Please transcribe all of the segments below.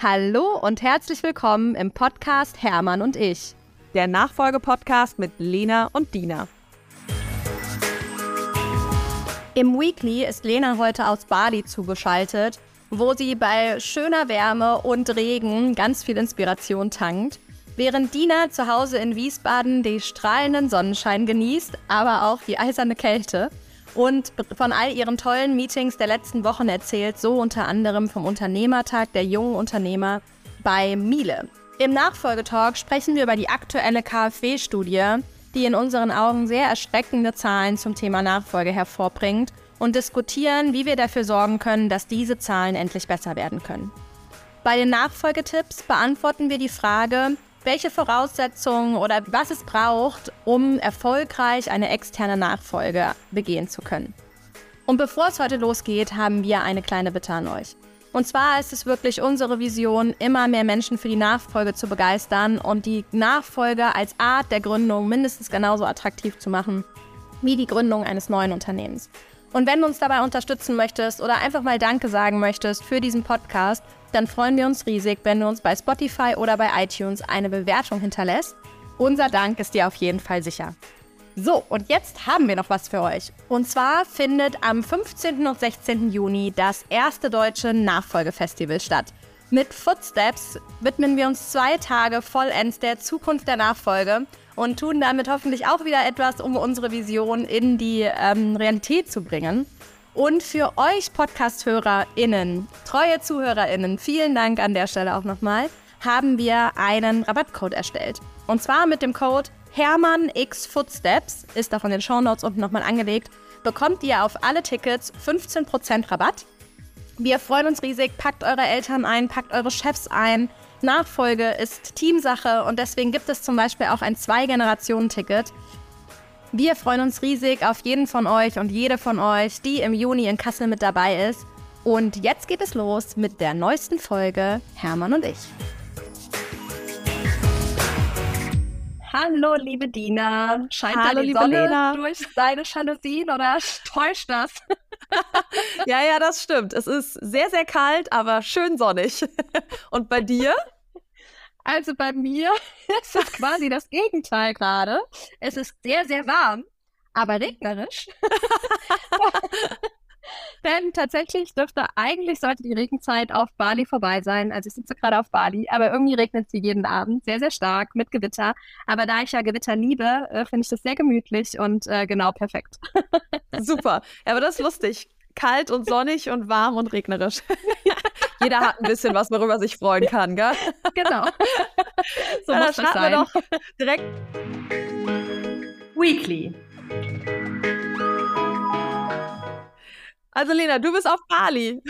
Hallo und herzlich willkommen im Podcast Hermann und ich. Der Nachfolgepodcast mit Lena und Dina. Im Weekly ist Lena heute aus Bali zugeschaltet, wo sie bei schöner Wärme und Regen ganz viel Inspiration tankt, während Dina zu Hause in Wiesbaden den strahlenden Sonnenschein genießt, aber auch die eiserne Kälte und von all ihren tollen Meetings der letzten Wochen erzählt, so unter anderem vom Unternehmertag der jungen Unternehmer bei Miele. Im Nachfolgetalk sprechen wir über die aktuelle KfW-Studie, die in unseren Augen sehr erschreckende Zahlen zum Thema Nachfolge hervorbringt und diskutieren, wie wir dafür sorgen können, dass diese Zahlen endlich besser werden können. Bei den Nachfolgetipps beantworten wir die Frage, welche Voraussetzungen oder was es braucht, um erfolgreich eine externe Nachfolge begehen zu können. Und bevor es heute losgeht, haben wir eine kleine Bitte an euch. Und zwar ist es wirklich unsere Vision, immer mehr Menschen für die Nachfolge zu begeistern und die Nachfolge als Art der Gründung mindestens genauso attraktiv zu machen wie die Gründung eines neuen Unternehmens. Und wenn du uns dabei unterstützen möchtest oder einfach mal Danke sagen möchtest für diesen Podcast, dann freuen wir uns riesig, wenn du uns bei Spotify oder bei iTunes eine Bewertung hinterlässt. Unser Dank ist dir auf jeden Fall sicher. So, und jetzt haben wir noch was für euch. Und zwar findet am 15. und 16. Juni das erste deutsche Nachfolgefestival statt. Mit Footsteps widmen wir uns zwei Tage vollends der Zukunft der Nachfolge und tun damit hoffentlich auch wieder etwas, um unsere Vision in die ähm, Realität zu bringen. Und für euch Podcast-HörerInnen, treue ZuhörerInnen, vielen Dank an der Stelle auch nochmal, haben wir einen Rabattcode erstellt. Und zwar mit dem Code Hermann X Footsteps, ist auch in den Shownotes unten nochmal angelegt, bekommt ihr auf alle Tickets 15% Rabatt. Wir freuen uns riesig, packt eure Eltern ein, packt eure Chefs ein, Nachfolge ist Teamsache und deswegen gibt es zum Beispiel auch ein Zwei-Generationen-Ticket. Wir freuen uns riesig auf jeden von euch und jede von euch, die im Juni in Kassel mit dabei ist. Und jetzt geht es los mit der neuesten Folge Hermann und ich. Hallo, liebe Dina. Scheint Hallo, da die Sonne Lena. durch deine Jalousien oder täuscht das? ja, ja, das stimmt. Es ist sehr, sehr kalt, aber schön sonnig. Und bei dir? Also bei mir ist es quasi das Gegenteil gerade. Es ist sehr, sehr warm, aber regnerisch. Denn tatsächlich dürfte eigentlich sollte die Regenzeit auf Bali vorbei sein. Also ich sitze gerade auf Bali, aber irgendwie regnet sie jeden Abend sehr, sehr stark mit Gewitter. Aber da ich ja Gewitter liebe, äh, finde ich das sehr gemütlich und äh, genau perfekt. Super. Aber das ist lustig. Kalt und sonnig und warm und regnerisch. Jeder hat ein bisschen was, worüber er sich freuen kann, gell? Genau. So ja, muss das sein. Wir doch direkt Weekly. Also Lena, du bist auf Bali.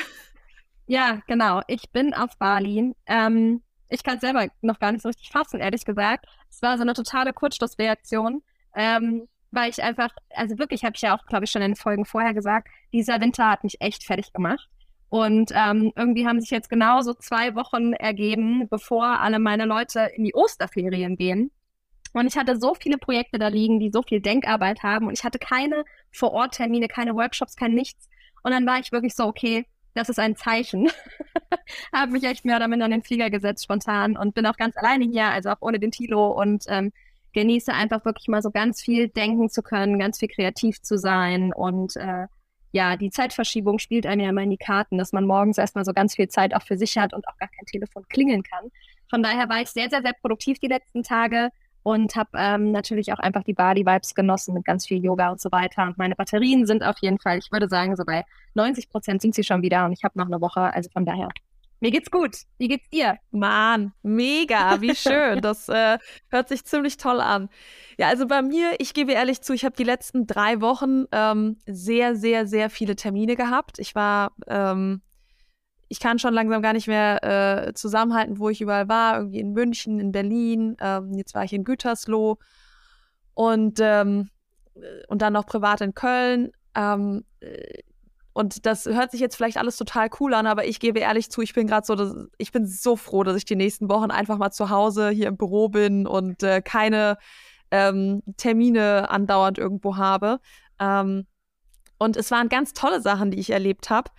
Ja, genau. Ich bin auf Bali. Ähm, ich kann es selber noch gar nicht so richtig fassen, ehrlich gesagt. Es war so eine totale Kurzschlussreaktion, ähm, weil ich einfach, also wirklich, habe ich ja auch, glaube ich, schon in den Folgen vorher gesagt, dieser Winter hat mich echt fertig gemacht. Und ähm, irgendwie haben sich jetzt genauso zwei Wochen ergeben, bevor alle meine Leute in die Osterferien gehen. Und ich hatte so viele Projekte da liegen, die so viel Denkarbeit haben. Und ich hatte keine Vor-Ort-Termine, keine Workshops, kein nichts. Und dann war ich wirklich so, okay, das ist ein Zeichen. habe mich echt mehr oder minder an den Flieger gesetzt spontan und bin auch ganz alleine hier, also auch ohne den Tilo und ähm, genieße einfach wirklich mal so ganz viel denken zu können, ganz viel kreativ zu sein und äh, ja, die Zeitverschiebung spielt einem ja immer in die Karten, dass man morgens erstmal so ganz viel Zeit auch für sich hat und auch gar kein Telefon klingeln kann. Von daher war ich sehr, sehr, sehr produktiv die letzten Tage und habe ähm, natürlich auch einfach die Bali-Vibes genossen mit ganz viel Yoga und so weiter. Und meine Batterien sind auf jeden Fall, ich würde sagen, so bei 90 Prozent sind sie schon wieder und ich habe noch eine Woche, also von daher. Mir geht's gut. Wie geht's dir? Mann, mega, wie schön. Das äh, hört sich ziemlich toll an. Ja, also bei mir, ich gebe ehrlich zu, ich habe die letzten drei Wochen ähm, sehr, sehr, sehr viele Termine gehabt. Ich war ähm, ich kann schon langsam gar nicht mehr äh, zusammenhalten, wo ich überall war. Irgendwie in München, in Berlin, ähm, jetzt war ich in Gütersloh und, ähm, und dann noch privat in Köln. Ähm, äh, und das hört sich jetzt vielleicht alles total cool an, aber ich gebe ehrlich zu, ich bin gerade so, dass, ich bin so froh, dass ich die nächsten Wochen einfach mal zu Hause hier im Büro bin und äh, keine ähm, Termine andauernd irgendwo habe. Ähm, und es waren ganz tolle Sachen, die ich erlebt habe.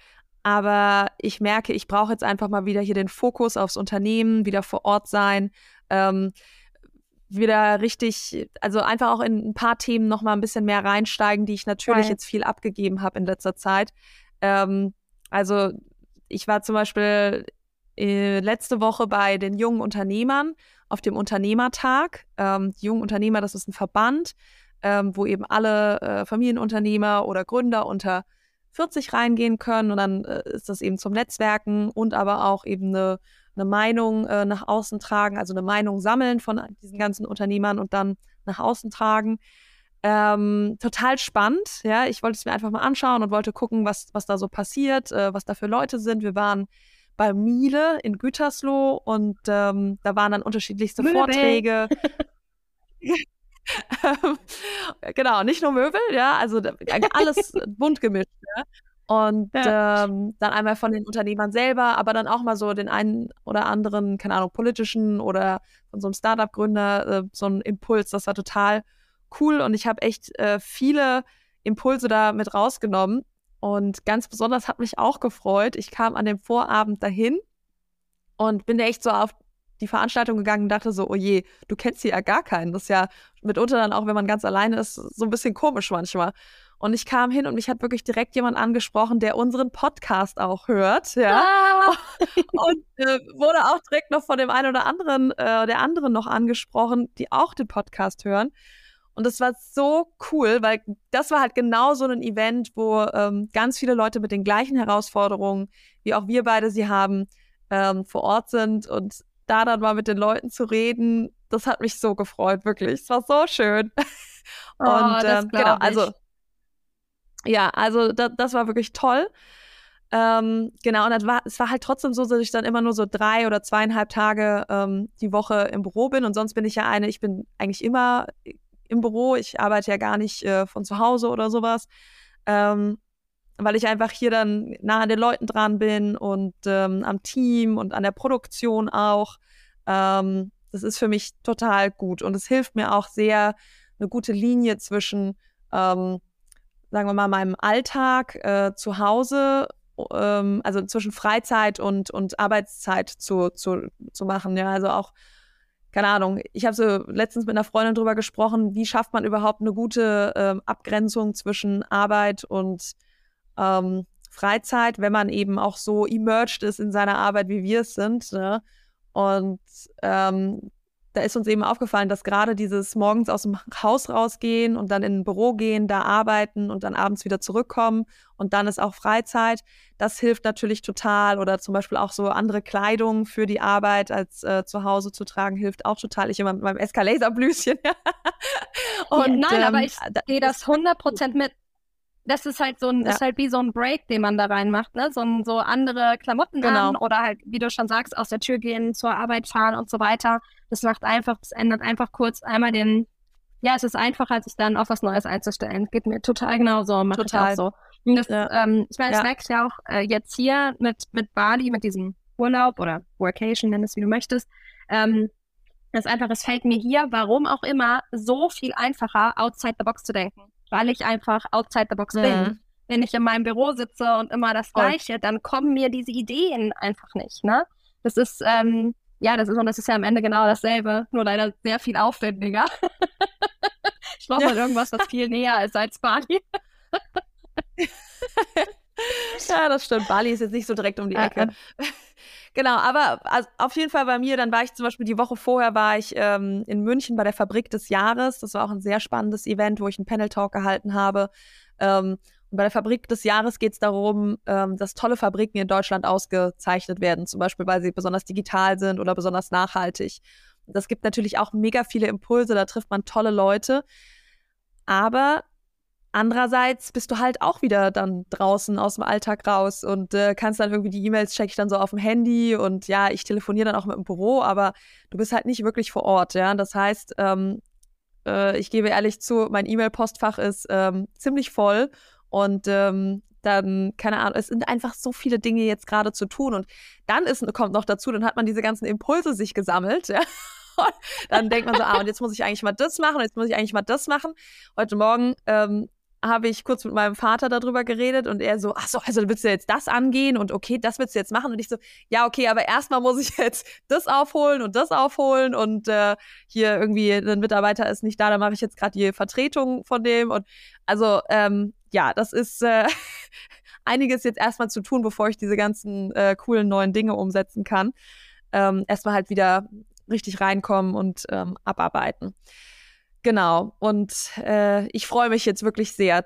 Aber ich merke, ich brauche jetzt einfach mal wieder hier den Fokus aufs Unternehmen, wieder vor Ort sein, ähm, wieder richtig, also einfach auch in ein paar Themen noch mal ein bisschen mehr reinsteigen, die ich natürlich Nein. jetzt viel abgegeben habe in letzter Zeit. Ähm, also ich war zum Beispiel äh, letzte Woche bei den jungen Unternehmern auf dem Unternehmertag. Ähm, die jungen Unternehmer, das ist ein Verband, ähm, wo eben alle äh, Familienunternehmer oder Gründer unter 40 reingehen können und dann äh, ist das eben zum Netzwerken und aber auch eben eine, eine Meinung äh, nach außen tragen, also eine Meinung sammeln von diesen ganzen Unternehmern und dann nach außen tragen. Ähm, total spannend, ja. Ich wollte es mir einfach mal anschauen und wollte gucken, was, was da so passiert, äh, was da für Leute sind. Wir waren bei Miele in Gütersloh und ähm, da waren dann unterschiedlichste Möbel. Vorträge. genau, nicht nur Möbel, ja, also alles bunt gemischt. Ja. Und ja. ähm, dann einmal von den Unternehmern selber, aber dann auch mal so den einen oder anderen, keine Ahnung, politischen oder von so einem Startup-Gründer äh, so ein Impuls. Das war total cool und ich habe echt äh, viele Impulse da mit rausgenommen. Und ganz besonders hat mich auch gefreut. Ich kam an dem Vorabend dahin und bin echt so auf die Veranstaltung gegangen und dachte so, oh je, du kennst hier ja gar keinen. Das ist ja mitunter dann auch, wenn man ganz alleine ist, so ein bisschen komisch manchmal. Und ich kam hin und mich hat wirklich direkt jemand angesprochen, der unseren Podcast auch hört, ja. Ah. Und äh, wurde auch direkt noch von dem einen oder anderen, äh, der anderen noch angesprochen, die auch den Podcast hören. Und das war so cool, weil das war halt genau so ein Event, wo ähm, ganz viele Leute mit den gleichen Herausforderungen, wie auch wir beide sie haben, ähm, vor Ort sind. Und da dann mal mit den Leuten zu reden, das hat mich so gefreut, wirklich. Es war so schön. Oh, und ähm, genau, also ja, also da, das war wirklich toll. Ähm, genau, und war, es war halt trotzdem so, dass ich dann immer nur so drei oder zweieinhalb Tage ähm, die Woche im Büro bin. Und sonst bin ich ja eine, ich bin eigentlich immer im Büro. Ich arbeite ja gar nicht äh, von zu Hause oder sowas, ähm, weil ich einfach hier dann nah an den Leuten dran bin und ähm, am Team und an der Produktion auch. Ähm, das ist für mich total gut und es hilft mir auch sehr, eine gute Linie zwischen, ähm, sagen wir mal, meinem Alltag äh, zu Hause ähm, also zwischen Freizeit und, und Arbeitszeit zu, zu, zu machen. Ja, also auch keine Ahnung, ich habe so letztens mit einer Freundin drüber gesprochen, wie schafft man überhaupt eine gute ähm, Abgrenzung zwischen Arbeit und ähm, Freizeit, wenn man eben auch so emerged ist in seiner Arbeit, wie wir es sind. Ne? Und ähm, da ist uns eben aufgefallen, dass gerade dieses morgens aus dem Haus rausgehen und dann in ein Büro gehen, da arbeiten und dann abends wieder zurückkommen und dann ist auch Freizeit. Das hilft natürlich total. Oder zum Beispiel auch so andere Kleidung für die Arbeit als äh, zu Hause zu tragen, hilft auch total. Ich immer mit meinem Escalator-Blüschen. und, ja, nein, ähm, aber ich gehe das 100% mit. Das ist halt so ein, ja. ist halt wie so ein Break, den man da reinmacht, ne? So, so andere Klamotten genau. an oder halt, wie du schon sagst, aus der Tür gehen, zur Arbeit fahren und so weiter. Das macht einfach, das ändert einfach kurz einmal den, ja, es ist einfacher, sich dann auf was Neues einzustellen. Geht mir total genauso, macht total. ich auch so. Das, ja. ähm, ich meine, das ja. merkst ja auch äh, jetzt hier mit, mit Bali, mit diesem Urlaub oder Workation, nenn es wie du möchtest. Ähm, das ist einfach, es fällt mir hier, warum auch immer, so viel einfacher, outside the box zu denken. Weil ich einfach outside the box mhm. bin. Wenn ich in meinem Büro sitze und immer das Gleiche, dann kommen mir diese Ideen einfach nicht, ne? Das ist, ähm, ja, das ist und das ist ja am Ende genau dasselbe, nur leider sehr viel aufwendiger. ich brauche ja. mal irgendwas, was viel näher ist als Bali. ja, das stimmt. Bali ist jetzt nicht so direkt um die Ecke. genau, aber also auf jeden Fall bei mir, dann war ich zum Beispiel die Woche vorher war ich ähm, in München bei der Fabrik des Jahres. Das war auch ein sehr spannendes Event, wo ich einen Panel-Talk gehalten habe. Ähm, und bei der Fabrik des Jahres geht es darum, ähm, dass tolle Fabriken in Deutschland ausgezeichnet werden, zum Beispiel weil sie besonders digital sind oder besonders nachhaltig. Das gibt natürlich auch mega viele Impulse, da trifft man tolle Leute. Aber andererseits bist du halt auch wieder dann draußen aus dem Alltag raus und äh, kannst dann irgendwie die E-Mails check ich dann so auf dem Handy und ja, ich telefoniere dann auch mit dem Büro, aber du bist halt nicht wirklich vor Ort, ja. Das heißt, ähm, äh, ich gebe ehrlich zu, mein E-Mail-Postfach ist ähm, ziemlich voll und ähm, dann, keine Ahnung, es sind einfach so viele Dinge jetzt gerade zu tun. Und dann ist, kommt noch dazu, dann hat man diese ganzen Impulse sich gesammelt, ja. dann denkt man so, ah, und jetzt muss ich eigentlich mal das machen, jetzt muss ich eigentlich mal das machen. Heute Morgen ähm, habe ich kurz mit meinem Vater darüber geredet und er so, ach so, also willst du jetzt das angehen und okay, das willst du jetzt machen und ich so, ja, okay, aber erstmal muss ich jetzt das aufholen und das aufholen und äh, hier irgendwie ein Mitarbeiter ist nicht da, da mache ich jetzt gerade die Vertretung von dem und also ähm, ja, das ist äh, einiges jetzt erstmal zu tun, bevor ich diese ganzen äh, coolen neuen Dinge umsetzen kann. Ähm, erstmal halt wieder richtig reinkommen und ähm, abarbeiten. Genau. Und äh, ich freue mich jetzt wirklich sehr.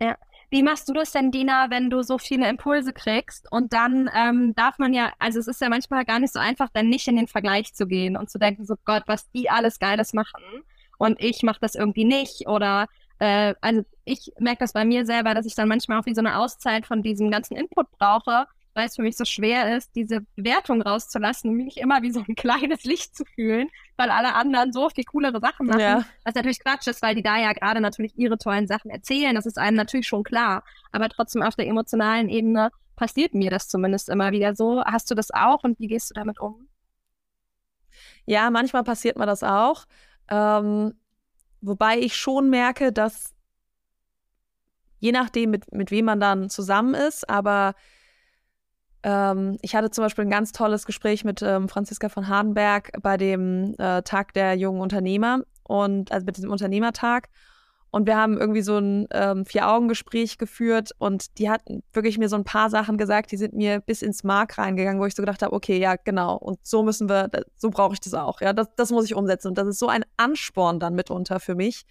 Ja. Wie machst du das denn, Dina, wenn du so viele Impulse kriegst? Und dann ähm, darf man ja, also es ist ja manchmal gar nicht so einfach, dann nicht in den Vergleich zu gehen und zu denken, so Gott, was die alles Geiles machen und ich mache das irgendwie nicht. Oder äh, also ich merke das bei mir selber, dass ich dann manchmal auch wie so eine Auszeit von diesem ganzen Input brauche weil es für mich so schwer ist, diese Bewertung rauszulassen und mich immer wie so ein kleines Licht zu fühlen, weil alle anderen so viel coolere Sachen machen. Ja. Was natürlich Quatsch ist, weil die da ja gerade natürlich ihre tollen Sachen erzählen. Das ist einem natürlich schon klar. Aber trotzdem auf der emotionalen Ebene passiert mir das zumindest immer wieder so. Hast du das auch und wie gehst du damit um? Ja, manchmal passiert mir das auch. Ähm, wobei ich schon merke, dass je nachdem, mit, mit wem man dann zusammen ist, aber ähm, ich hatte zum Beispiel ein ganz tolles Gespräch mit ähm, Franziska von Hardenberg bei dem äh, Tag der jungen Unternehmer und also mit diesem Unternehmertag. Und wir haben irgendwie so ein ähm, Vier-Augen-Gespräch geführt und die hat wirklich mir so ein paar Sachen gesagt, die sind mir bis ins Mark reingegangen, wo ich so gedacht habe, okay, ja, genau. Und so müssen wir, so brauche ich das auch. Ja, das, das muss ich umsetzen. Und das ist so ein Ansporn dann mitunter für mich,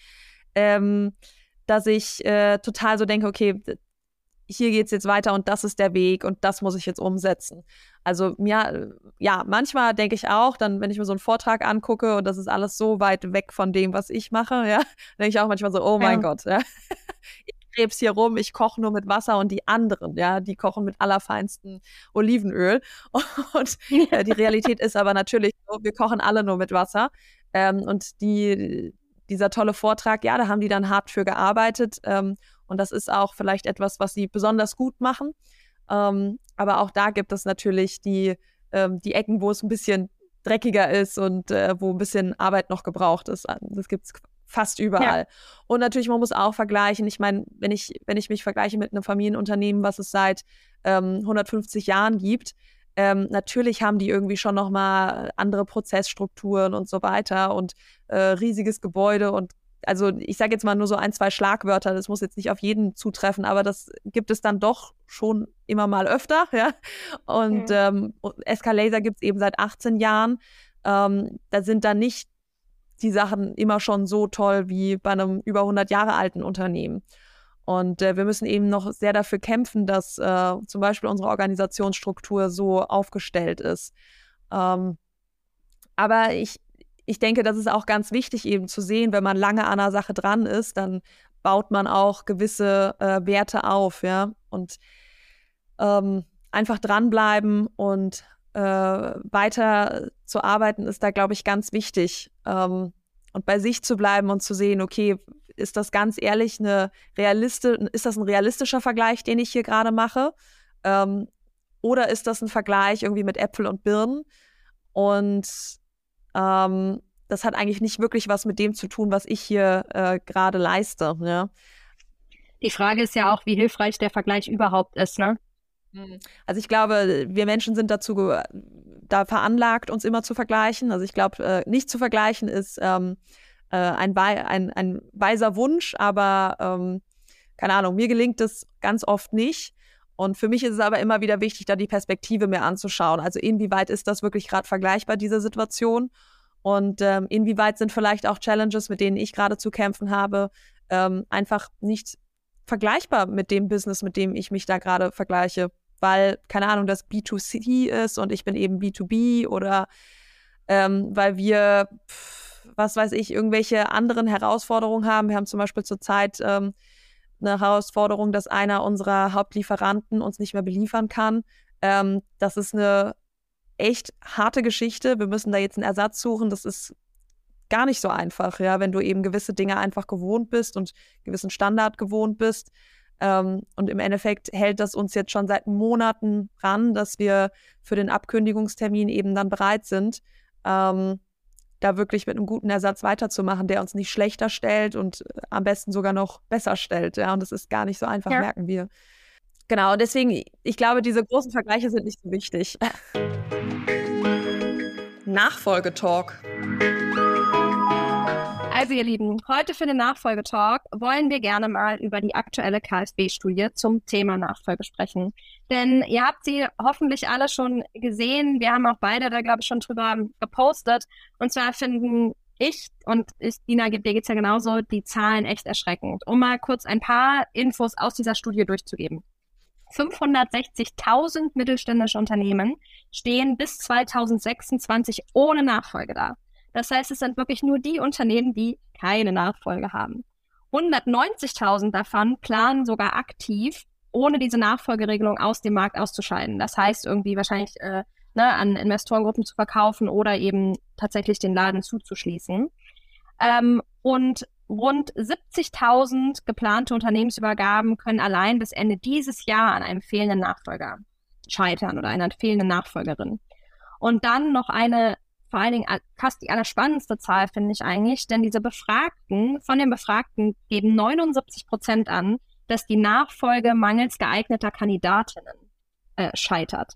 ähm, dass ich äh, total so denke, okay, hier geht's jetzt weiter und das ist der Weg und das muss ich jetzt umsetzen. Also ja, ja, manchmal denke ich auch, dann, wenn ich mir so einen Vortrag angucke und das ist alles so weit weg von dem, was ich mache, ja, denke ich auch manchmal so, oh mein ja. Gott, ja. Ich krebs hier rum, ich koche nur mit Wasser und die anderen, ja, die kochen mit allerfeinsten Olivenöl. Und äh, die Realität ist aber natürlich so, wir kochen alle nur mit Wasser. Ähm, und die, dieser tolle Vortrag, ja, da haben die dann hart für gearbeitet. Ähm, und das ist auch vielleicht etwas, was sie besonders gut machen. Ähm, aber auch da gibt es natürlich die, ähm, die Ecken, wo es ein bisschen dreckiger ist und äh, wo ein bisschen Arbeit noch gebraucht ist. Das gibt es fast überall. Ja. Und natürlich, man muss auch vergleichen. Ich meine, wenn ich, wenn ich mich vergleiche mit einem Familienunternehmen, was es seit ähm, 150 Jahren gibt, ähm, natürlich haben die irgendwie schon nochmal andere Prozessstrukturen und so weiter und äh, riesiges Gebäude und also ich sage jetzt mal nur so ein, zwei Schlagwörter, das muss jetzt nicht auf jeden zutreffen, aber das gibt es dann doch schon immer mal öfter, ja. Und mhm. ähm, Escalaser gibt es eben seit 18 Jahren. Ähm, da sind dann nicht die Sachen immer schon so toll wie bei einem über 100 Jahre alten Unternehmen. Und äh, wir müssen eben noch sehr dafür kämpfen, dass äh, zum Beispiel unsere Organisationsstruktur so aufgestellt ist. Ähm, aber ich, ich denke, das ist auch ganz wichtig eben zu sehen, wenn man lange an einer Sache dran ist, dann baut man auch gewisse äh, Werte auf, ja. Und ähm, einfach dranbleiben und äh, weiter zu arbeiten, ist da, glaube ich, ganz wichtig. Ähm, und bei sich zu bleiben und zu sehen, okay, ist das ganz ehrlich eine realistisch, ist das ein realistischer Vergleich, den ich hier gerade mache? Ähm, oder ist das ein Vergleich irgendwie mit Äpfel und Birnen? Und ähm, das hat eigentlich nicht wirklich was mit dem zu tun, was ich hier äh, gerade leiste. Ja. Die Frage ist ja auch, wie hilfreich der Vergleich überhaupt ist, ne? Hm. Also ich glaube, wir Menschen sind dazu da veranlagt, uns immer zu vergleichen. Also ich glaube, äh, nicht zu vergleichen ist ähm, äh, ein, ein, ein weiser Wunsch, aber ähm, keine Ahnung, mir gelingt es ganz oft nicht. Und für mich ist es aber immer wieder wichtig, da die Perspektive mir anzuschauen. Also inwieweit ist das wirklich gerade vergleichbar, diese Situation? Und ähm, inwieweit sind vielleicht auch Challenges, mit denen ich gerade zu kämpfen habe, ähm, einfach nicht vergleichbar mit dem Business, mit dem ich mich da gerade vergleiche, weil, keine Ahnung, das B2C ist und ich bin eben B2B oder ähm, weil wir, was weiß ich, irgendwelche anderen Herausforderungen haben. Wir haben zum Beispiel zurzeit ähm, eine Herausforderung, dass einer unserer Hauptlieferanten uns nicht mehr beliefern kann. Ähm, das ist eine echt harte Geschichte. Wir müssen da jetzt einen Ersatz suchen. Das ist gar nicht so einfach, ja, wenn du eben gewisse Dinge einfach gewohnt bist und gewissen Standard gewohnt bist. Ähm, und im Endeffekt hält das uns jetzt schon seit Monaten ran, dass wir für den Abkündigungstermin eben dann bereit sind. Ähm, da wirklich mit einem guten Ersatz weiterzumachen, der uns nicht schlechter stellt und äh, am besten sogar noch besser stellt. Ja, und das ist gar nicht so einfach, ja. merken wir. Genau, deswegen, ich glaube, diese großen Vergleiche sind nicht so wichtig. Nachfolgetalk. Also ihr Lieben, heute für den Nachfolgetalk wollen wir gerne mal über die aktuelle KfW-Studie zum Thema Nachfolge sprechen. Denn ihr habt sie hoffentlich alle schon gesehen. Wir haben auch beide da, glaube ich, schon drüber gepostet. Und zwar finden ich und ich, Dina, geht's ja genauso, die Zahlen echt erschreckend. Um mal kurz ein paar Infos aus dieser Studie durchzugeben. 560.000 mittelständische Unternehmen stehen bis 2026 ohne Nachfolge da. Das heißt, es sind wirklich nur die Unternehmen, die keine Nachfolge haben. 190.000 davon planen sogar aktiv, ohne diese Nachfolgeregelung aus dem Markt auszuscheiden. Das heißt, irgendwie wahrscheinlich äh, ne, an Investorengruppen zu verkaufen oder eben tatsächlich den Laden zuzuschließen. Ähm, und rund 70.000 geplante Unternehmensübergaben können allein bis Ende dieses Jahr an einem fehlenden Nachfolger scheitern oder einer fehlenden Nachfolgerin. Und dann noch eine vor allen Dingen fast die allerspannendste Zahl, finde ich eigentlich, denn diese Befragten, von den Befragten geben 79 Prozent an, dass die Nachfolge mangels geeigneter Kandidatinnen äh, scheitert.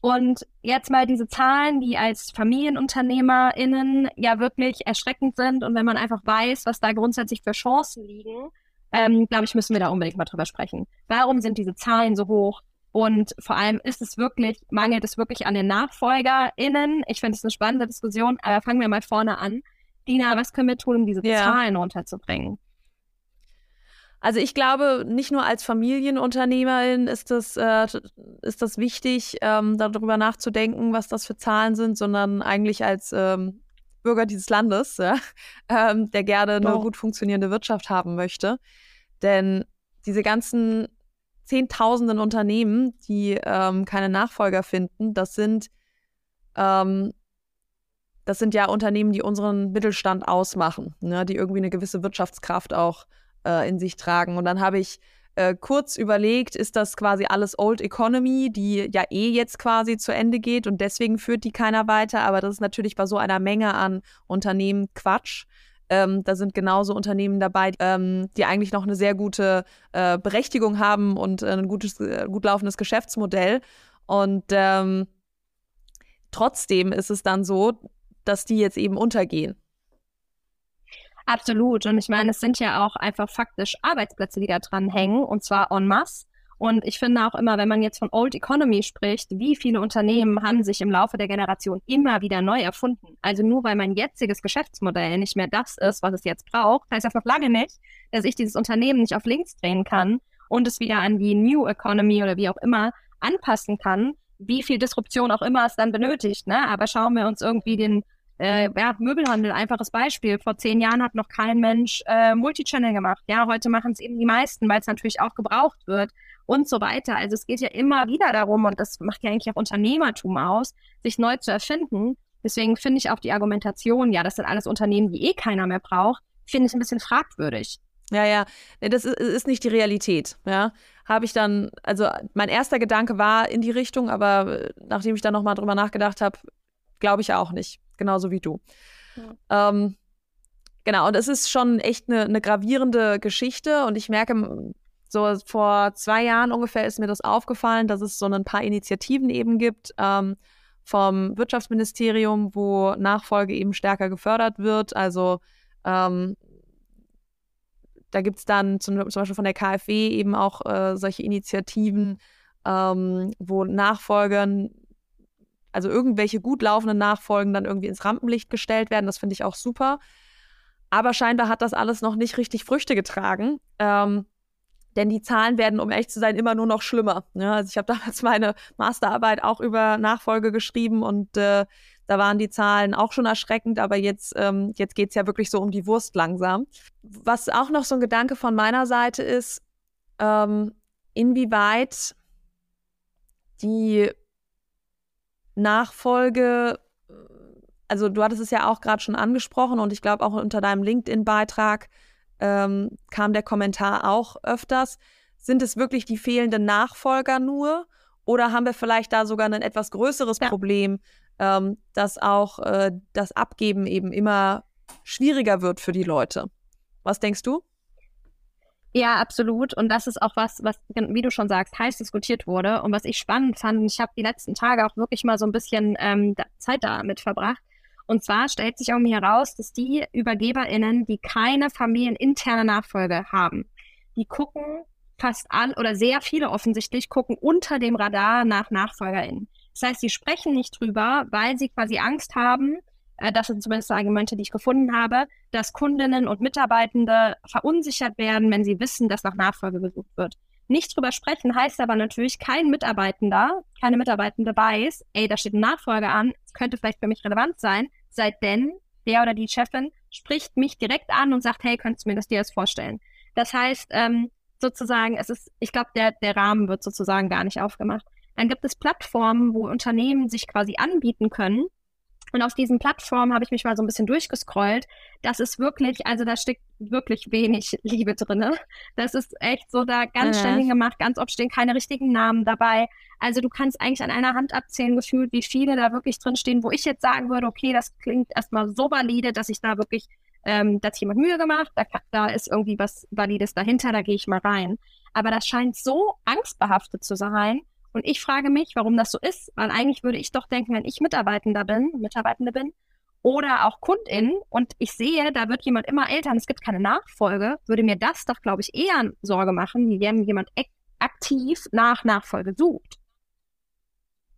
Und jetzt mal diese Zahlen, die als FamilienunternehmerInnen ja wirklich erschreckend sind und wenn man einfach weiß, was da grundsätzlich für Chancen liegen, ähm, glaube ich, müssen wir da unbedingt mal drüber sprechen. Warum sind diese Zahlen so hoch? Und vor allem ist es wirklich, mangelt es wirklich an den NachfolgerInnen. Ich finde es eine spannende Diskussion, aber fangen wir mal vorne an. Dina, was können wir tun, um diese ja. Zahlen runterzubringen? Also ich glaube, nicht nur als Familienunternehmerin ist das, äh, ist das wichtig, ähm, darüber nachzudenken, was das für Zahlen sind, sondern eigentlich als ähm, Bürger dieses Landes, ja, ähm, der gerne eine Doch. gut funktionierende Wirtschaft haben möchte. Denn diese ganzen Zehntausenden Unternehmen, die ähm, keine Nachfolger finden. Das sind, ähm, das sind ja Unternehmen, die unseren Mittelstand ausmachen, ne? die irgendwie eine gewisse Wirtschaftskraft auch äh, in sich tragen. Und dann habe ich äh, kurz überlegt, ist das quasi alles Old Economy, die ja eh jetzt quasi zu Ende geht und deswegen führt die keiner weiter. Aber das ist natürlich bei so einer Menge an Unternehmen Quatsch. Ähm, da sind genauso Unternehmen dabei, ähm, die eigentlich noch eine sehr gute äh, Berechtigung haben und äh, ein gutes, äh, gut laufendes Geschäftsmodell. Und ähm, trotzdem ist es dann so, dass die jetzt eben untergehen. Absolut. Und ich meine, es sind ja auch einfach faktisch Arbeitsplätze, die da dran hängen, und zwar en masse. Und ich finde auch immer, wenn man jetzt von Old Economy spricht, wie viele Unternehmen haben sich im Laufe der Generation immer wieder neu erfunden. Also nur weil mein jetziges Geschäftsmodell nicht mehr das ist, was es jetzt braucht, heißt das noch lange nicht, dass ich dieses Unternehmen nicht auf links drehen kann und es wieder an die New Economy oder wie auch immer anpassen kann, wie viel Disruption auch immer es dann benötigt. Ne? Aber schauen wir uns irgendwie den äh, ja, Möbelhandel, einfaches Beispiel. Vor zehn Jahren hat noch kein Mensch äh, Multichannel gemacht. Ja, heute machen es eben die meisten, weil es natürlich auch gebraucht wird und so weiter. Also es geht ja immer wieder darum, und das macht ja eigentlich auch Unternehmertum aus, sich neu zu erfinden. Deswegen finde ich auch die Argumentation, ja, das sind alles Unternehmen, die eh keiner mehr braucht, finde ich ein bisschen fragwürdig. Ja, ja, das ist nicht die Realität. Ja, habe ich dann, also mein erster Gedanke war in die Richtung, aber äh, nachdem ich dann nochmal drüber nachgedacht habe, glaube ich auch nicht. Genauso wie du. Ja. Ähm, genau, und es ist schon echt eine, eine gravierende Geschichte und ich merke, so vor zwei Jahren ungefähr ist mir das aufgefallen, dass es so ein paar Initiativen eben gibt ähm, vom Wirtschaftsministerium, wo Nachfolge eben stärker gefördert wird. Also ähm, da gibt es dann zum, zum, Beispiel von der KfW eben auch äh, solche Initiativen, ähm, wo Nachfolgern, also irgendwelche gut laufenden Nachfolgen dann irgendwie ins Rampenlicht gestellt werden. Das finde ich auch super. Aber scheinbar hat das alles noch nicht richtig Früchte getragen. Ähm, denn die Zahlen werden, um ehrlich zu sein, immer nur noch schlimmer. Ja, also ich habe damals meine Masterarbeit auch über Nachfolge geschrieben und äh, da waren die Zahlen auch schon erschreckend, aber jetzt, ähm, jetzt geht es ja wirklich so um die Wurst langsam. Was auch noch so ein Gedanke von meiner Seite ist, ähm, inwieweit die Nachfolge, also du hattest es ja auch gerade schon angesprochen und ich glaube auch unter deinem LinkedIn-Beitrag ähm, kam der Kommentar auch öfters. Sind es wirklich die fehlenden Nachfolger nur? Oder haben wir vielleicht da sogar ein etwas größeres ja. Problem, ähm, dass auch äh, das Abgeben eben immer schwieriger wird für die Leute. Was denkst du? Ja, absolut. Und das ist auch was, was, wie du schon sagst, heiß diskutiert wurde. Und was ich spannend fand, ich habe die letzten Tage auch wirklich mal so ein bisschen ähm, Zeit damit verbracht. Und zwar stellt sich irgendwie heraus, dass die ÜbergeberInnen, die keine familieninterne Nachfolge haben, die gucken fast an oder sehr viele offensichtlich gucken unter dem Radar nach NachfolgerInnen. Das heißt, sie sprechen nicht drüber, weil sie quasi Angst haben, das sind zumindest Argumente, die ich gefunden habe, dass Kundinnen und Mitarbeitende verunsichert werden, wenn sie wissen, dass nach Nachfolge gesucht wird. Nicht drüber sprechen heißt aber natürlich, kein Mitarbeitender, keine Mitarbeitende weiß, ey, da steht eine Nachfolge an, könnte vielleicht für mich relevant sein, seit denn der oder die Chefin spricht mich direkt an und sagt, hey, könntest du mir das dir jetzt vorstellen? Das heißt, ähm, sozusagen, es ist, ich glaube, der, der Rahmen wird sozusagen gar nicht aufgemacht. Dann gibt es Plattformen, wo Unternehmen sich quasi anbieten können, und auf diesen Plattformen habe ich mich mal so ein bisschen durchgescrollt. Das ist wirklich, also da steckt wirklich wenig Liebe drin. Das ist echt so da ganz mhm. ständig gemacht. Ganz oft stehen keine richtigen Namen dabei. Also du kannst eigentlich an einer Hand abzählen gefühlt, wie viele da wirklich drin stehen, wo ich jetzt sagen würde, okay, das klingt erstmal so valide, dass ich da wirklich, ähm, da hat jemand Mühe gemacht, da, da ist irgendwie was Valides dahinter, da gehe ich mal rein. Aber das scheint so angstbehaftet zu sein, und ich frage mich, warum das so ist, weil eigentlich würde ich doch denken, wenn ich Mitarbeitender bin, Mitarbeitende bin oder auch Kundin und ich sehe, da wird jemand immer älter und es gibt keine Nachfolge, würde mir das doch, glaube ich, eher Sorge machen, wenn jemand aktiv nach Nachfolge sucht.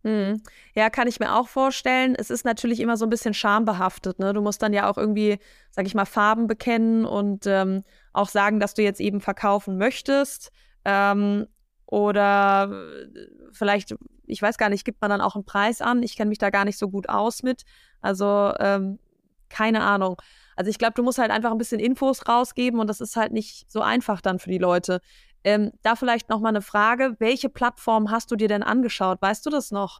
Hm. Ja, kann ich mir auch vorstellen. Es ist natürlich immer so ein bisschen schambehaftet. Ne? Du musst dann ja auch irgendwie, sag ich mal, Farben bekennen und ähm, auch sagen, dass du jetzt eben verkaufen möchtest. Ähm, oder äh, vielleicht, ich weiß gar nicht, gibt man dann auch einen Preis an? Ich kenne mich da gar nicht so gut aus mit. Also ähm, keine Ahnung. Also ich glaube, du musst halt einfach ein bisschen Infos rausgeben und das ist halt nicht so einfach dann für die Leute. Ähm, da vielleicht noch mal eine Frage: Welche Plattform hast du dir denn angeschaut? Weißt du das noch?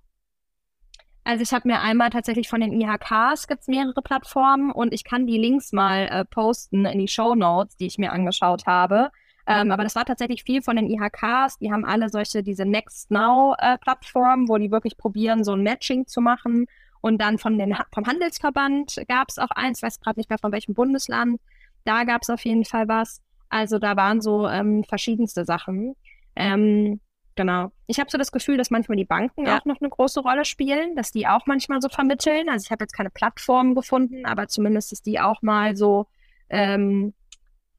Also ich habe mir einmal tatsächlich von den IHKs gibt es mehrere Plattformen und ich kann die Links mal äh, posten in die Show Notes, die ich mir angeschaut habe. Ähm, aber das war tatsächlich viel von den IHKs. Die haben alle solche, diese Next Now-Plattformen, äh, wo die wirklich probieren, so ein Matching zu machen. Und dann von den, vom Handelsverband gab es auch eins, ich weiß gerade nicht mehr von welchem Bundesland. Da gab es auf jeden Fall was. Also da waren so ähm, verschiedenste Sachen. Ähm, genau. Ich habe so das Gefühl, dass manchmal die Banken ja. auch noch eine große Rolle spielen, dass die auch manchmal so vermitteln. Also ich habe jetzt keine Plattform gefunden, aber zumindest ist die auch mal so ähm,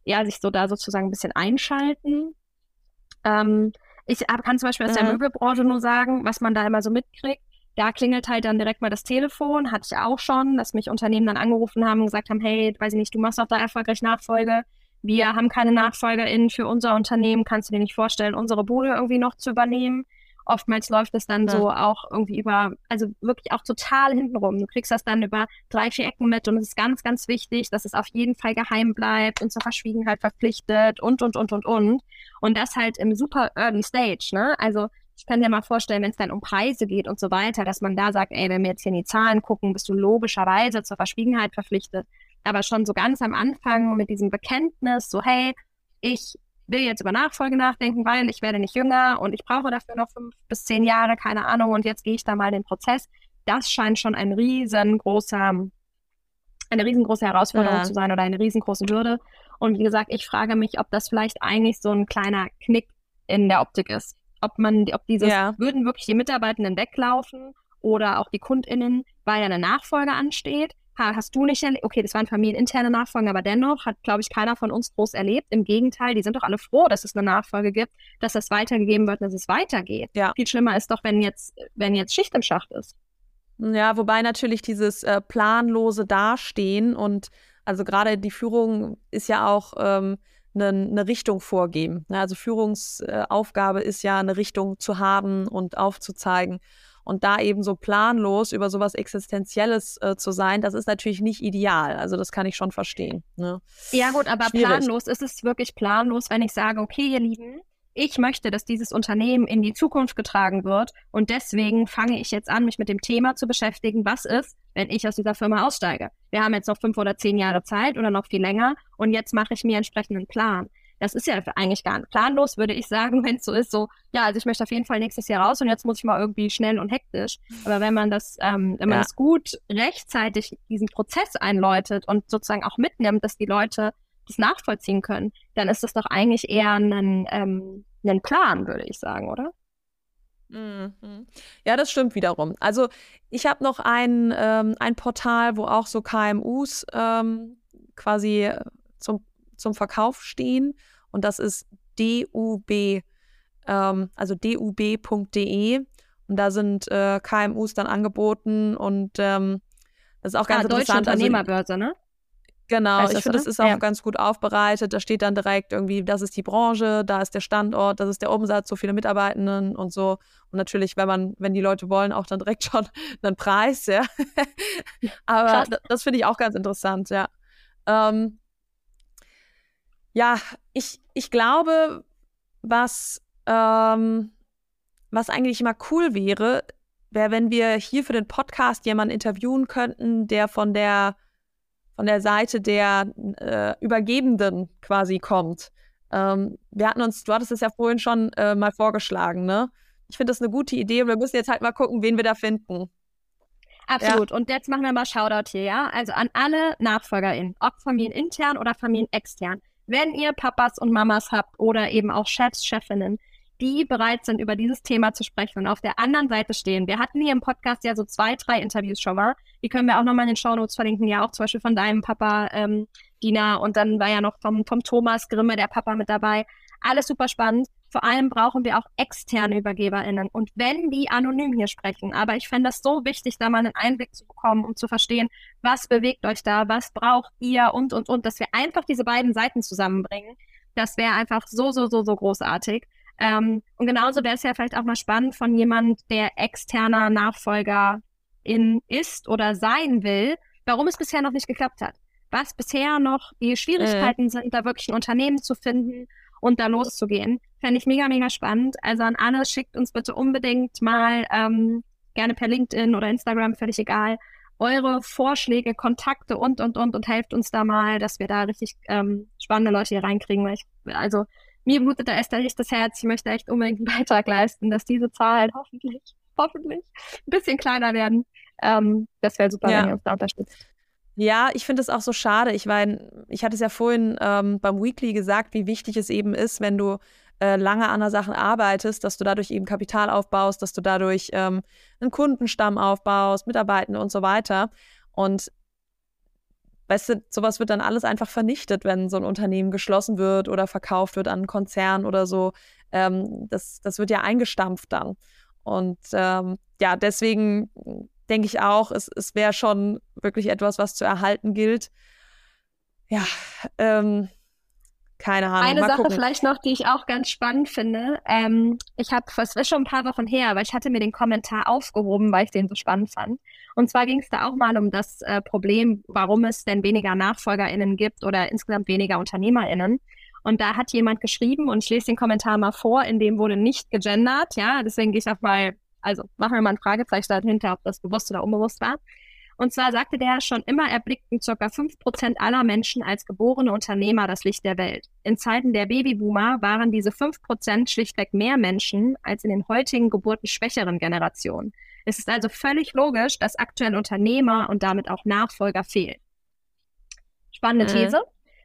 ja, sich so da sozusagen ein bisschen einschalten. Ähm, ich kann zum Beispiel aus der mhm. Möbelbranche nur sagen, was man da immer so mitkriegt. Da klingelt halt dann direkt mal das Telefon, hatte ich auch schon, dass mich Unternehmen dann angerufen haben und gesagt haben, hey, weiß ich nicht, du machst doch da erfolgreich Nachfolge. Wir haben keine NachfolgerInnen für unser Unternehmen. Kannst du dir nicht vorstellen, unsere Bude irgendwie noch zu übernehmen? Oftmals läuft es dann ja. so auch irgendwie über, also wirklich auch total hintenrum. Du kriegst das dann über drei, vier Ecken mit und es ist ganz, ganz wichtig, dass es auf jeden Fall geheim bleibt und zur Verschwiegenheit verpflichtet und, und, und, und, und. Und das halt im super early stage, ne? Also ich kann dir mal vorstellen, wenn es dann um Preise geht und so weiter, dass man da sagt, ey, wenn wir jetzt hier in die Zahlen gucken, bist du logischerweise zur Verschwiegenheit verpflichtet. Aber schon so ganz am Anfang mit diesem Bekenntnis, so hey, ich will jetzt über Nachfolge nachdenken, weil ich werde nicht jünger und ich brauche dafür noch fünf bis zehn Jahre, keine Ahnung, und jetzt gehe ich da mal den Prozess. Das scheint schon ein riesengroßer, eine riesengroße Herausforderung ja. zu sein oder eine riesengroße Hürde. Und wie gesagt, ich frage mich, ob das vielleicht eigentlich so ein kleiner Knick in der Optik ist. Ob man, ob dieses, ja. würden wirklich die Mitarbeitenden weglaufen oder auch die KundInnen, weil ja eine Nachfolge ansteht hast du nicht erlebt? Okay, das waren familieninterne Nachfolgen, aber dennoch hat, glaube ich, keiner von uns groß erlebt. Im Gegenteil, die sind doch alle froh, dass es eine Nachfolge gibt, dass das weitergegeben wird, dass es weitergeht. Ja. Viel schlimmer ist doch, wenn jetzt, wenn jetzt Schicht im Schacht ist. Ja, wobei natürlich dieses äh, planlose Dastehen und also gerade die Führung ist ja auch ähm, eine, ne Richtung vorgeben. Ne? Also Führungsaufgabe ist ja eine Richtung zu haben und aufzuzeigen. Und da eben so planlos über sowas Existenzielles äh, zu sein, das ist natürlich nicht ideal. Also das kann ich schon verstehen. Ne? Ja gut, aber Schwierig. planlos ist es wirklich planlos, wenn ich sage, okay, ihr Lieben, ich möchte, dass dieses Unternehmen in die Zukunft getragen wird und deswegen fange ich jetzt an, mich mit dem Thema zu beschäftigen, was ist, wenn ich aus dieser Firma aussteige. Wir haben jetzt noch fünf oder zehn Jahre Zeit oder noch viel länger und jetzt mache ich mir entsprechenden Plan. Das ist ja eigentlich gar nicht planlos, würde ich sagen, wenn es so ist, so, ja, also ich möchte auf jeden Fall nächstes Jahr raus und jetzt muss ich mal irgendwie schnell und hektisch. Aber wenn man das, ähm, wenn man ja. das gut rechtzeitig diesen Prozess einläutet und sozusagen auch mitnimmt, dass die Leute das nachvollziehen können, dann ist das doch eigentlich eher ein, ähm, ein Plan, würde ich sagen, oder? Mhm. Ja, das stimmt wiederum. Also ich habe noch ein, ähm, ein Portal, wo auch so KMUs ähm, quasi zum, zum Verkauf stehen und das ist DUB, ähm, also dub.de und da sind äh, KMUs dann angeboten und ähm, das ist auch ganz ah, interessant. Deutsche also Unternehmerbörse, ne? Genau, ich finde, das ist auch ja. ganz gut aufbereitet. Da steht dann direkt irgendwie, das ist die Branche, da ist der Standort, das ist der Umsatz, so viele Mitarbeitenden und so. Und natürlich, wenn man, wenn die Leute wollen, auch dann direkt schon einen Preis, ja. Aber das, das finde ich auch ganz interessant, ja. Ähm, ja, ich, ich glaube, was, ähm, was eigentlich immer cool wäre, wäre, wenn wir hier für den Podcast jemanden interviewen könnten, der von der von der Seite der äh, Übergebenden quasi kommt. Ähm, wir hatten uns, du hattest es ja vorhin schon äh, mal vorgeschlagen, ne? Ich finde das eine gute Idee und wir müssen jetzt halt mal gucken, wen wir da finden. Absolut. Ja. Und jetzt machen wir mal Shoutout hier, ja? Also an alle NachfolgerInnen, ob familienintern oder familienextern. Wenn ihr Papas und Mamas habt oder eben auch Chefs, Chefinnen, die bereit sind, über dieses Thema zu sprechen und auf der anderen Seite stehen. Wir hatten hier im Podcast ja so zwei, drei Interviews schon mal. Die können wir auch nochmal in den Shownotes verlinken, ja auch zum Beispiel von deinem Papa ähm, Dina und dann war ja noch vom, vom Thomas Grimme der Papa mit dabei. Alles super spannend. Vor allem brauchen wir auch externe ÜbergeberInnen. Und wenn die anonym hier sprechen, aber ich fände das so wichtig, da mal einen Einblick zu bekommen, um zu verstehen, was bewegt euch da, was braucht ihr und, und, und, dass wir einfach diese beiden Seiten zusammenbringen. Das wäre einfach so, so, so, so großartig. Ähm, und genauso wäre es ja vielleicht auch mal spannend von jemand, der externer Nachfolger in ist oder sein will, warum es bisher noch nicht geklappt hat. Was bisher noch die Schwierigkeiten äh. sind, da wirklich ein Unternehmen zu finden und da loszugehen. Fände ich mega, mega spannend. Also an alle schickt uns bitte unbedingt mal ähm, gerne per LinkedIn oder Instagram, völlig egal, eure Vorschläge, Kontakte und, und, und und helft uns da mal, dass wir da richtig ähm, spannende Leute hier reinkriegen. Weil ich, also mir blutet da echt das Herz. Ich möchte echt unbedingt einen Beitrag leisten, dass diese Zahlen hoffentlich, hoffentlich ein bisschen kleiner werden. Ähm, das wäre super, ja. wenn ihr uns da unterstützt. Ja, ich finde es auch so schade. Ich meine, ich hatte es ja vorhin ähm, beim Weekly gesagt, wie wichtig es eben ist, wenn du äh, lange an der Sache arbeitest, dass du dadurch eben Kapital aufbaust, dass du dadurch ähm, einen Kundenstamm aufbaust, Mitarbeitende und so weiter. Und weißt du, sowas wird dann alles einfach vernichtet, wenn so ein Unternehmen geschlossen wird oder verkauft wird an einen Konzern oder so. Ähm, das, das wird ja eingestampft dann. Und ähm, ja, deswegen denke ich auch, es, es wäre schon wirklich etwas, was zu erhalten gilt. Ja, ähm, keine Ahnung. Eine Mal Sache gucken. vielleicht noch, die ich auch ganz spannend finde. Ähm, ich habe, es ist schon ein paar Wochen her, aber ich hatte mir den Kommentar aufgehoben, weil ich den so spannend fand. Und zwar ging es da auch mal um das äh, Problem, warum es denn weniger NachfolgerInnen gibt oder insgesamt weniger UnternehmerInnen. Und da hat jemand geschrieben, und ich lese den Kommentar mal vor, in dem wurde nicht gegendert, ja, deswegen gehe ich auch mal, also machen wir mal ein Fragezeichen dahinter, ob das bewusst oder unbewusst war. Und zwar sagte der, schon immer erblickten ca. 5% aller Menschen als geborene Unternehmer das Licht der Welt. In Zeiten der Babyboomer waren diese 5% schlichtweg mehr Menschen als in den heutigen geburtenschwächeren Generationen. Es ist also völlig logisch, dass aktuell Unternehmer und damit auch Nachfolger fehlen. Spannende äh. These.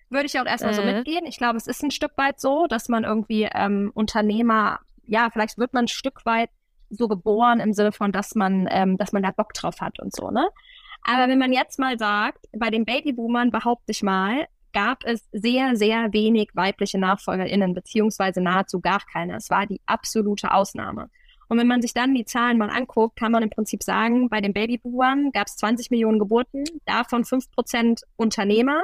Würde ich auch erstmal äh. so mitgehen. Ich glaube, es ist ein Stück weit so, dass man irgendwie ähm, Unternehmer, ja, vielleicht wird man ein Stück weit so geboren im Sinne von, dass man, ähm, dass man da Bock drauf hat und so, ne? Aber wenn man jetzt mal sagt, bei den Babyboomern behaupte ich mal, gab es sehr, sehr wenig weibliche NachfolgerInnen, beziehungsweise nahezu gar keine. Es war die absolute Ausnahme. Und wenn man sich dann die Zahlen mal anguckt, kann man im Prinzip sagen, bei den Babyboomern gab es 20 Millionen Geburten, davon 5 Prozent Unternehmer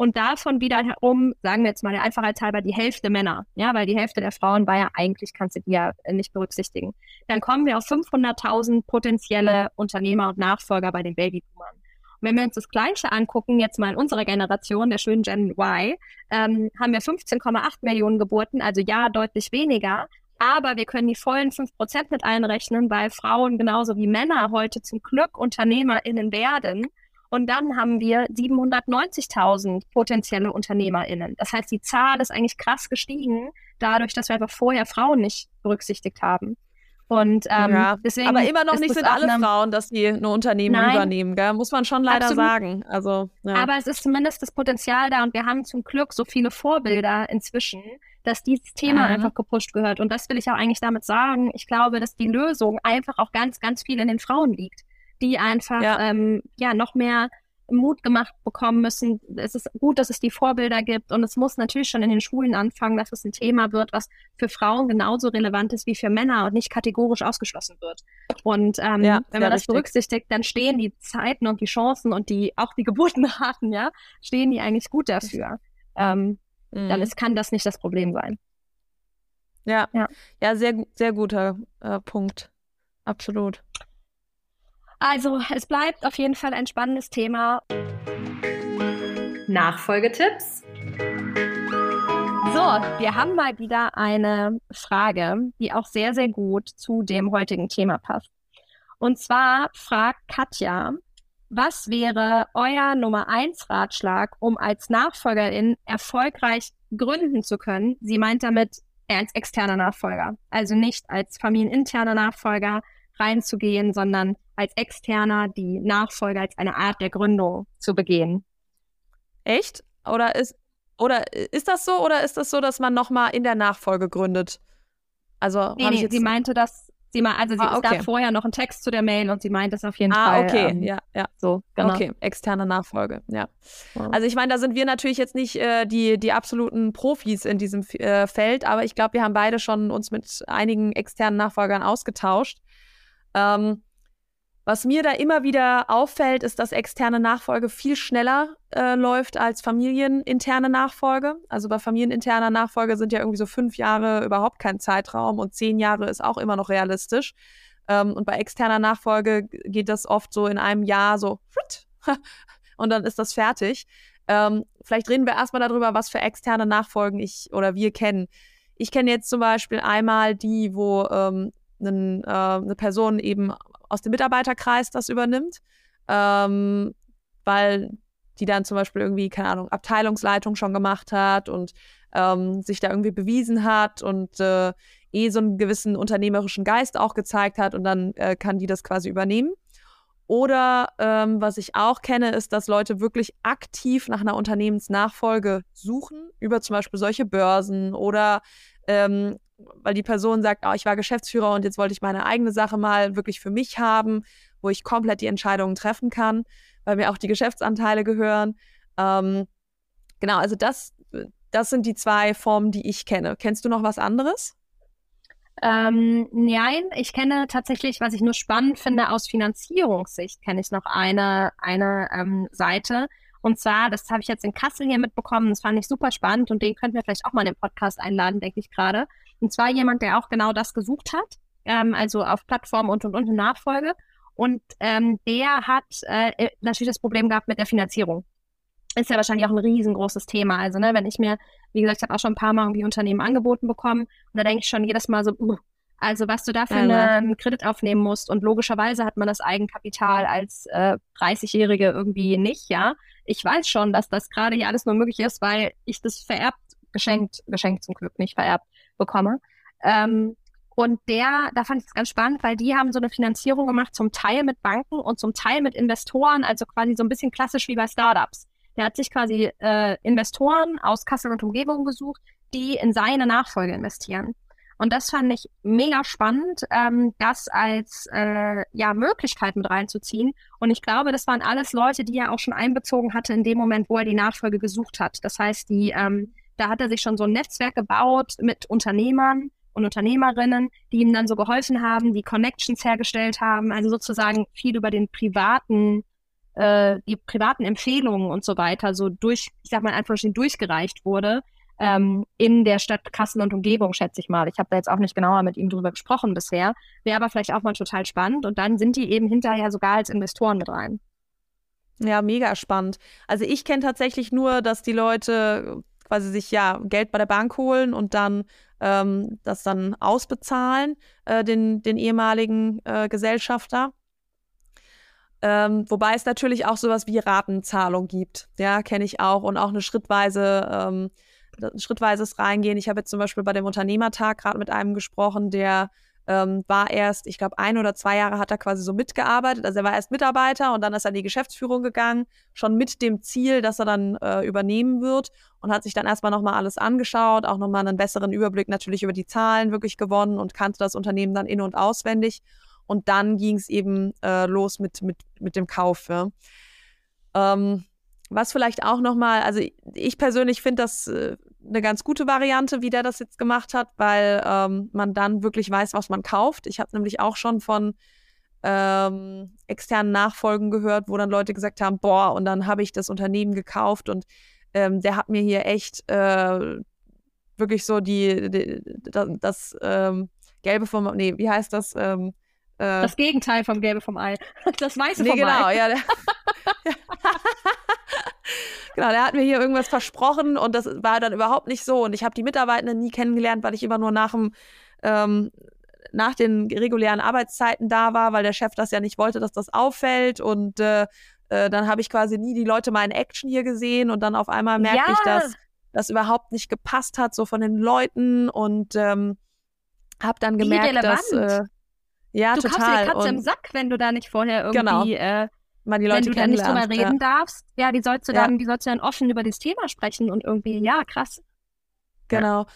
und davon wiederum, sagen wir jetzt mal der Einfachheit halber, die Hälfte Männer. Ja, weil die Hälfte der Frauen war ja eigentlich, kannst du die ja nicht berücksichtigen. Dann kommen wir auf 500.000 potenzielle Unternehmer und Nachfolger bei den Babyboomern. Und wenn wir uns das Gleiche angucken, jetzt mal in unserer Generation, der schönen Gen Y, ähm, haben wir 15,8 Millionen Geburten, also ja, deutlich weniger. Aber wir können die vollen 5% mit einrechnen, weil Frauen genauso wie Männer heute zum Glück UnternehmerInnen werden Und dann haben wir 790.000 potenzielle UnternehmerInnen. Das heißt, die Zahl ist eigentlich krass gestiegen, dadurch, dass wir einfach vorher Frauen nicht berücksichtigt haben. Und ähm, ja, deswegen aber immer noch nicht sind alle Frauen, dass die ein Unternehmen Nein, übernehmen, gell? muss man schon leider absolut. sagen. Also, ja. Aber es ist zumindest das Potenzial da und wir haben zum Glück so viele Vorbilder inzwischen, dass dieses Thema mhm. einfach gepusht gehört. Und das will ich auch eigentlich damit sagen. Ich glaube, dass die Lösung einfach auch ganz, ganz viel in den Frauen liegt, die einfach ja, ähm, ja noch mehr Mut gemacht bekommen müssen. Es ist gut, dass es die Vorbilder gibt und es muss natürlich schon in den Schulen anfangen, dass es ein Thema wird, was für Frauen genauso relevant ist wie für Männer und nicht kategorisch ausgeschlossen wird. Und ähm, ja, wenn man das richtig. berücksichtigt, dann stehen die Zeiten und die Chancen und die auch die Geburtenraten, ja, stehen die eigentlich gut dafür. Ähm, mhm. Dann ist, kann das nicht das Problem sein. Ja, ja, ja sehr, sehr guter äh, Punkt. Absolut. Also, es bleibt auf jeden Fall ein spannendes Thema. Nachfolgetipps. So, wir haben mal wieder eine Frage, die auch sehr, sehr gut zu dem heutigen Thema passt. Und zwar fragt Katja, was wäre euer Nummer 1 Ratschlag, um als Nachfolgerin erfolgreich gründen zu können? Sie meint damit als externer Nachfolger, also nicht als familieninterner Nachfolger reinzugehen, sondern als Externer die Nachfolge als eine Art der Gründung zu begehen. Echt? Oder ist, oder ist das so oder ist das so, dass man nochmal in der Nachfolge gründet? Also, nee, nee, sie meinte das, sie mal, also sie, ah, okay. es gab vorher noch einen Text zu der Mail und sie meint das auf jeden ah, Fall. Ah, okay, ähm, ja, ja. So, genau. Okay, externe Nachfolge, ja. ja. Also ich meine, da sind wir natürlich jetzt nicht äh, die, die absoluten Profis in diesem äh, Feld, aber ich glaube, wir haben beide schon uns mit einigen externen Nachfolgern ausgetauscht. Ähm, was mir da immer wieder auffällt, ist, dass externe Nachfolge viel schneller äh, läuft als familieninterne Nachfolge. Also bei familieninterner Nachfolge sind ja irgendwie so fünf Jahre überhaupt kein Zeitraum und zehn Jahre ist auch immer noch realistisch. Ähm, und bei externer Nachfolge geht das oft so in einem Jahr so und dann ist das fertig. Ähm, vielleicht reden wir erstmal darüber, was für externe Nachfolgen ich oder wir kennen. Ich kenne jetzt zum Beispiel einmal die, wo ähm, einen, äh, eine Person eben aus dem Mitarbeiterkreis das übernimmt, ähm, weil die dann zum Beispiel irgendwie, keine Ahnung, Abteilungsleitung schon gemacht hat und ähm, sich da irgendwie bewiesen hat und äh, eh so einen gewissen unternehmerischen Geist auch gezeigt hat und dann äh, kann die das quasi übernehmen. Oder ähm, was ich auch kenne, ist, dass Leute wirklich aktiv nach einer Unternehmensnachfolge suchen, über zum Beispiel solche Börsen oder ähm, weil die Person sagt, oh, ich war Geschäftsführer und jetzt wollte ich meine eigene Sache mal wirklich für mich haben, wo ich komplett die Entscheidungen treffen kann, weil mir auch die Geschäftsanteile gehören. Ähm, genau, also das, das sind die zwei Formen, die ich kenne. Kennst du noch was anderes? Ähm, nein, ich kenne tatsächlich, was ich nur spannend finde, aus Finanzierungssicht kenne ich noch eine, eine ähm, Seite. Und zwar, das habe ich jetzt in Kassel hier mitbekommen, das fand ich super spannend und den könnten wir vielleicht auch mal in den Podcast einladen, denke ich gerade. Und zwar jemand, der auch genau das gesucht hat, ähm, also auf Plattform und und und in Nachfolge. Und ähm, der hat äh, natürlich das Problem gehabt mit der Finanzierung. Ist ja wahrscheinlich auch ein riesengroßes Thema. Also, ne, wenn ich mir, wie gesagt, ich habe auch schon ein paar Mal irgendwie Unternehmen angeboten bekommen und da denke ich schon jedes Mal so, uh, also was du dafür ja, einen Kredit aufnehmen musst. Und logischerweise hat man das Eigenkapital als äh, 30-Jährige irgendwie nicht, ja. Ich weiß schon, dass das gerade hier alles nur möglich ist, weil ich das vererbt, geschenkt, geschenkt zum Glück, nicht vererbt, bekomme. Ähm, und der, da fand ich es ganz spannend, weil die haben so eine Finanzierung gemacht, zum Teil mit Banken und zum Teil mit Investoren, also quasi so ein bisschen klassisch wie bei Startups. Der hat sich quasi äh, Investoren aus Kassel und Umgebung gesucht, die in seine Nachfolge investieren. Und das fand ich mega spannend, ähm, das als äh, ja, Möglichkeit mit reinzuziehen. Und ich glaube, das waren alles Leute, die er auch schon einbezogen hatte in dem Moment, wo er die Nachfolge gesucht hat. Das heißt, die ähm, da hat er sich schon so ein Netzwerk gebaut mit Unternehmern und Unternehmerinnen, die ihm dann so geholfen haben, die Connections hergestellt haben, also sozusagen viel über den privaten, äh, die privaten Empfehlungen und so weiter, so durch, ich sag mal einfach durchgereicht wurde, ähm, in der Stadt Kassel und Umgebung, schätze ich mal. Ich habe da jetzt auch nicht genauer mit ihm drüber gesprochen bisher. Wäre aber vielleicht auch mal total spannend. Und dann sind die eben hinterher sogar als Investoren mit rein. Ja, mega spannend. Also ich kenne tatsächlich nur, dass die Leute quasi sich ja Geld bei der Bank holen und dann ähm, das dann ausbezahlen, äh, den, den ehemaligen äh, Gesellschafter. Ähm, wobei es natürlich auch sowas wie Ratenzahlung gibt. Ja, kenne ich auch. Und auch eine schrittweise, ähm, ein schrittweises Reingehen. Ich habe jetzt zum Beispiel bei dem Unternehmertag gerade mit einem gesprochen, der ähm, war erst, ich glaube, ein oder zwei Jahre hat er quasi so mitgearbeitet. Also er war erst Mitarbeiter und dann ist er in die Geschäftsführung gegangen, schon mit dem Ziel, dass er dann äh, übernehmen wird und hat sich dann erstmal nochmal alles angeschaut, auch nochmal einen besseren Überblick natürlich über die Zahlen wirklich gewonnen und kannte das Unternehmen dann in- und auswendig. Und dann ging es eben äh, los mit, mit, mit dem Kauf. Ja. Ähm, was vielleicht auch nochmal, also ich persönlich finde das äh, eine ganz gute Variante, wie der das jetzt gemacht hat, weil ähm, man dann wirklich weiß, was man kauft. Ich habe nämlich auch schon von ähm, externen Nachfolgen gehört, wo dann Leute gesagt haben, boah, und dann habe ich das Unternehmen gekauft und ähm, der hat mir hier echt äh, wirklich so die, die das, ähm, Gelbe vom, nee, wie heißt das? Ähm, äh, das Gegenteil vom Gelbe vom Ei. Das Weiße nee, vom genau, Ei. Ja, der, genau, der hat mir hier irgendwas versprochen und das war dann überhaupt nicht so. Und ich habe die Mitarbeitenden nie kennengelernt, weil ich immer nur nach dem ähm, nach den regulären Arbeitszeiten da war, weil der Chef das ja nicht wollte, dass das auffällt. Und äh, äh, dann habe ich quasi nie die Leute mal in Action hier gesehen und dann auf einmal merke ja. ich, dass das überhaupt nicht gepasst hat, so von den Leuten und ähm, habe dann gemerkt, dass äh, ja du total. Du kaufst die Katze im Sack, wenn du da nicht vorher irgendwie genau. Mal die Leute Wenn du dann nicht drüber reden ja. darfst, ja, die sollst du Ja. dann, die sollst du dann offen über das Thema sprechen und irgendwie, ja, krass. Genau.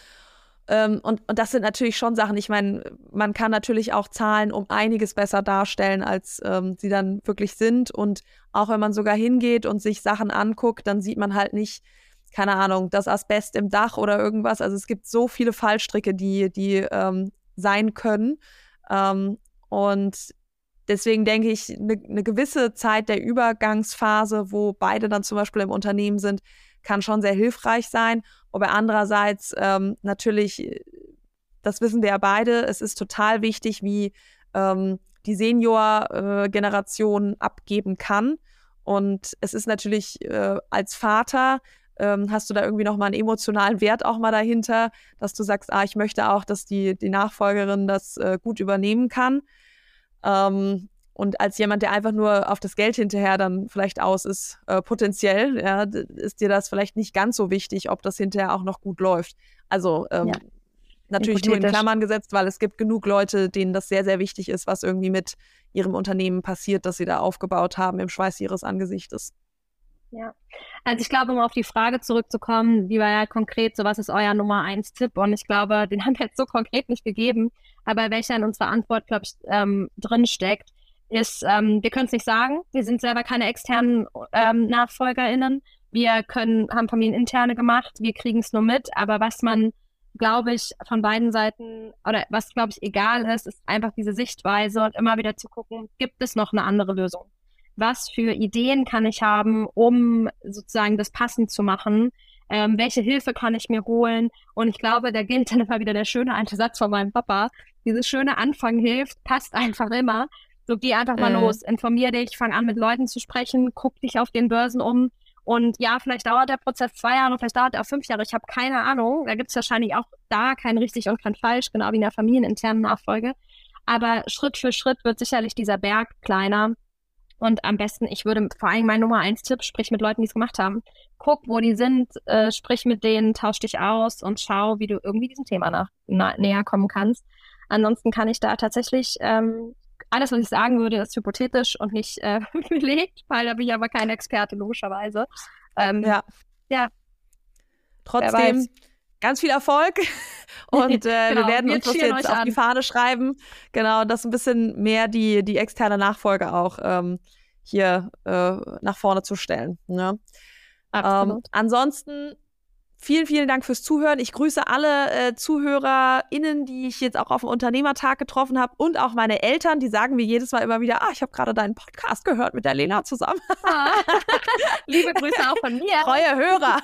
Ähm, und, und das sind natürlich schon Sachen, ich meine, man kann natürlich auch Zahlen um einiges besser darstellen, als ähm, sie dann wirklich sind. Und auch wenn man sogar hingeht und sich Sachen anguckt, dann sieht man halt nicht, keine Ahnung, das Asbest im Dach oder irgendwas. Also es gibt so viele Fallstricke, die, die ähm, sein können. Ähm, und deswegen denke ich, eine ne gewisse Zeit der Übergangsphase, wo beide dann zum Beispiel im Unternehmen sind, kann schon sehr hilfreich sein. Aber andererseits ähm, natürlich, das wissen wir ja beide, es ist total wichtig, wie ähm, die Senior-Generation abgeben kann. Und es ist natürlich äh, als Vater, ähm, hast du da irgendwie nochmal einen emotionalen Wert auch mal dahinter, dass du sagst, ah, ich möchte auch, dass die, die Nachfolgerin das äh, gut übernehmen kann. Ähm, und als jemand, der einfach nur auf das Geld hinterher dann vielleicht aus ist, äh, potenziell, ja, ist dir das vielleicht nicht ganz so wichtig, ob das hinterher auch noch gut läuft. Also ähm, Ja. natürlich nur in. Klammern gesetzt, weil es gibt genug Leute, denen das sehr, sehr wichtig ist, was irgendwie mit ihrem Unternehmen passiert, das sie da aufgebaut haben im Schweiß ihres Angesichtes. Also ich glaube, um auf die Frage zurückzukommen, die war ja konkret, so was ist euer Nummer eins Tipp? Und ich glaube, den haben wir jetzt so konkret nicht gegeben, aber welcher in unserer Antwort, glaube ich, ähm, drin ist, ähm, wir können es nicht sagen, wir sind selber keine externen ähm, NachfolgerInnen, wir können, haben familieninterne gemacht, wir kriegen es nur mit, aber was man, glaube ich, von beiden Seiten, oder was, glaube ich, egal ist, ist einfach diese Sichtweise und immer wieder zu gucken, gibt es noch eine andere Lösung? Was für Ideen kann ich haben, um sozusagen das passend zu machen? Ähm, welche Hilfe kann ich mir holen? Und ich glaube, da gilt dann immer wieder der schöne alte Satz von meinem Papa. Dieses schöne Anfang hilft, passt einfach immer. So geh einfach mal Mhm. los, informier dich, fang an mit Leuten zu sprechen, guck dich auf den Börsen um. Und ja, vielleicht dauert der Prozess zwei Jahre, vielleicht dauert er auch fünf Jahre. Ich habe keine Ahnung. Da gibt es wahrscheinlich auch da kein richtig und kein falsch, genau wie in der familieninternen Nachfolge. Aber Schritt für Schritt wird sicherlich dieser Berg kleiner. Und am besten, ich würde vor allem mein Nummer eins Tipp, sprich mit Leuten, die es gemacht haben. Guck, wo die sind, äh, sprich mit denen, tausch dich aus und schau, wie du irgendwie diesem Thema nach, na, näher kommen kannst. Ansonsten kann ich da tatsächlich, ähm, alles, was ich sagen würde, ist hypothetisch und nicht äh, belegt, weil da bin ich aber kein Experte, logischerweise. Ähm, Ja. Ja. Trotzdem. Ganz viel Erfolg und äh, Genau, wir werden wir uns das jetzt auf die an. Fahne schreiben. Genau, dass ein bisschen mehr die, die externe Nachfolge auch ähm, hier äh, nach vorne zu stellen. Ne? Ähm, Absolut. ansonsten vielen, vielen Dank fürs Zuhören. Ich grüße alle äh, ZuhörerInnen, die ich jetzt auch auf dem Unternehmertag getroffen habe und auch meine Eltern, die sagen mir jedes Mal immer wieder, ah, ich habe gerade deinen Podcast gehört mit der Lena zusammen. Ah. Liebe Grüße auch von mir. Treue Hörer.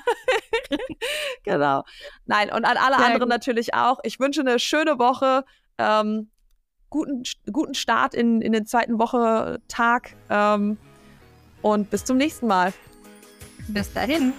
genau. Nein, und an alle Sehr anderen gut. natürlich auch. Ich wünsche eine schöne Woche. Ähm, guten, guten Start in, in den zweiten Woche Tag. Ähm, und bis zum nächsten Mal. Bis dahin.